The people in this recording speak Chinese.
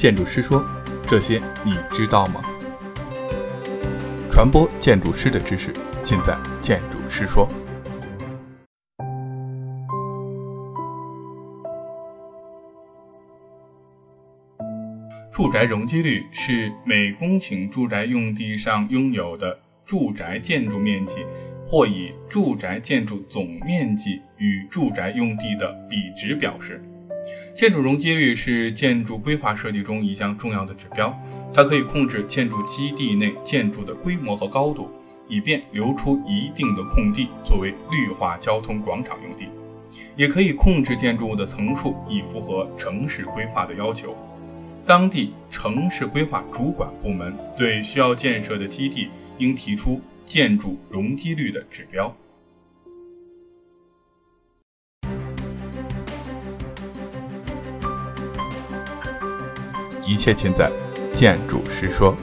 建筑师说：“这些你知道吗？”传播建筑师的知识，尽在建筑师说。住宅容积率是每公顷住宅用地上拥有的住宅建筑面积，或以住宅建筑总面积与住宅用地的比值表示。建筑容积率是建筑规划设计中一项重要的指标，它可以控制建筑基地内建筑的规模和高度，以便留出一定的空地作为绿化交通广场用地；也可以控制建筑物的层数，以符合城市规划的要求。当地城市规划主管部门对需要建设的基地应提出建筑容积率的指标。一切尽在建筑师说。